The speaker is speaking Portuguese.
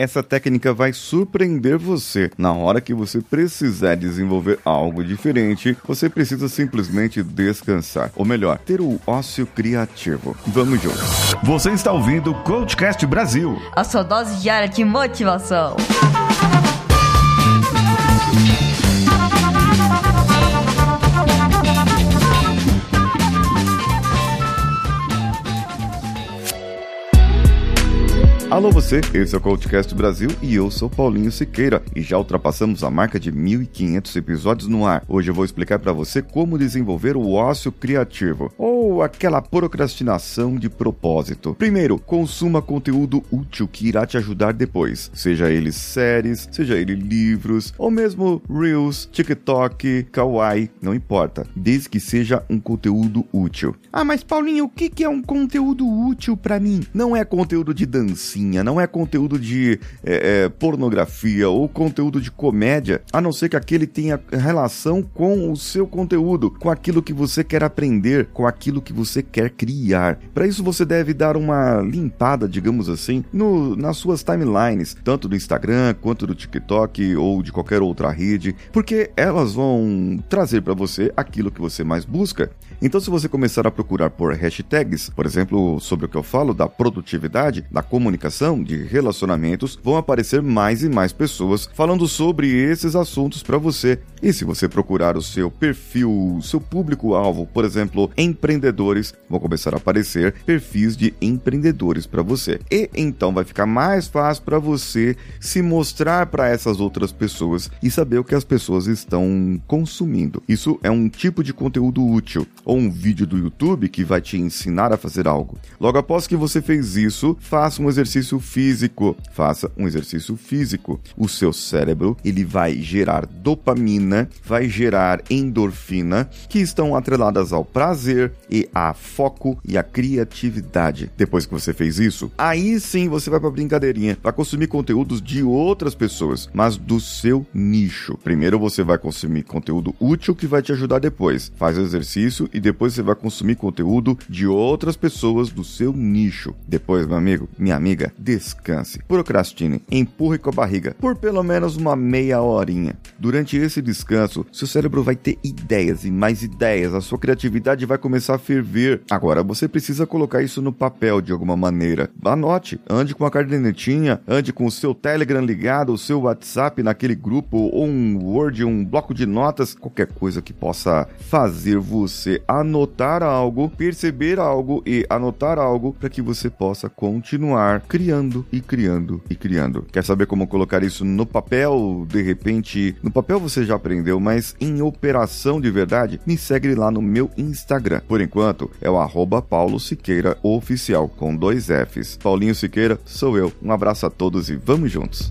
essa técnica vai surpreender você. Na hora que você precisar desenvolver algo diferente, você precisa simplesmente descansar. Ou melhor, ter o ócio criativo. Vamos juntos. Você está ouvindo o Coachcast Brasil a sua dose diária de motivação. Alô você, esse é o Coachcast Brasil e eu sou Paulinho Siqueira e já ultrapassamos a marca de 1500 episódios no ar. Hoje eu vou explicar para você como desenvolver o ócio criativo ou aquela procrastinação de propósito. Primeiro, consuma conteúdo útil que irá te ajudar depois, seja ele séries, seja ele livros ou mesmo Reels, TikTok, Kawaii, não importa, desde que seja um conteúdo útil. Ah, mas Paulinho, o que é um conteúdo útil para mim? Não é conteúdo de dancinha não é conteúdo de é, é, pornografia ou conteúdo de comédia, a não ser que aquele tenha relação com o seu conteúdo, com aquilo que você quer aprender, com aquilo que você quer criar. Para isso você deve dar uma limpada, digamos assim, no, nas suas timelines, tanto do Instagram quanto do TikTok ou de qualquer outra rede, porque elas vão trazer para você aquilo que você mais busca. Então, se você começar a procurar por hashtags, por exemplo, sobre o que eu falo da produtividade, da comunicação comunicação, de relacionamentos, vão aparecer mais e mais pessoas falando sobre esses assuntos para você. E se você procurar o seu perfil, seu público-alvo, por exemplo, empreendedores, vão começar a aparecer perfis de empreendedores para você. E então vai ficar mais fácil para você se mostrar para essas outras pessoas e saber o que as pessoas estão consumindo. Isso é um tipo de conteúdo útil ou um vídeo do YouTube que vai te ensinar a fazer algo. Logo após que você fez isso, faça um exercício exercício físico. Faça um exercício físico. O seu cérebro, ele vai gerar dopamina, vai gerar endorfina, que estão atreladas ao prazer e a foco e a criatividade. Depois que você fez isso, aí sim você vai para brincadeirinha, vai consumir conteúdos de outras pessoas, mas do seu nicho. Primeiro você vai consumir conteúdo útil que vai te ajudar depois. Faz o exercício e depois você vai consumir conteúdo de outras pessoas do seu nicho. Depois, meu amigo, minha amiga, descanse, procrastine, empurre com a barriga por pelo menos uma meia horinha. Durante esse descanso, seu cérebro vai ter ideias e mais ideias, a sua criatividade vai começar a ferver. Agora você precisa colocar isso no papel de alguma maneira. Anote, ande com a cadernetinha, ande com o seu Telegram ligado, o seu WhatsApp naquele grupo, ou um Word, um bloco de notas, qualquer coisa que possa fazer você anotar algo, perceber algo e anotar algo para que você possa continuar criando criando e criando e criando. Quer saber como colocar isso no papel? De repente, no papel você já aprendeu, mas em operação de verdade, me segue lá no meu Instagram. Por enquanto, é o arroba Paulo Siqueira Oficial, com dois Fs. Paulinho Siqueira, sou eu. Um abraço a todos e vamos juntos!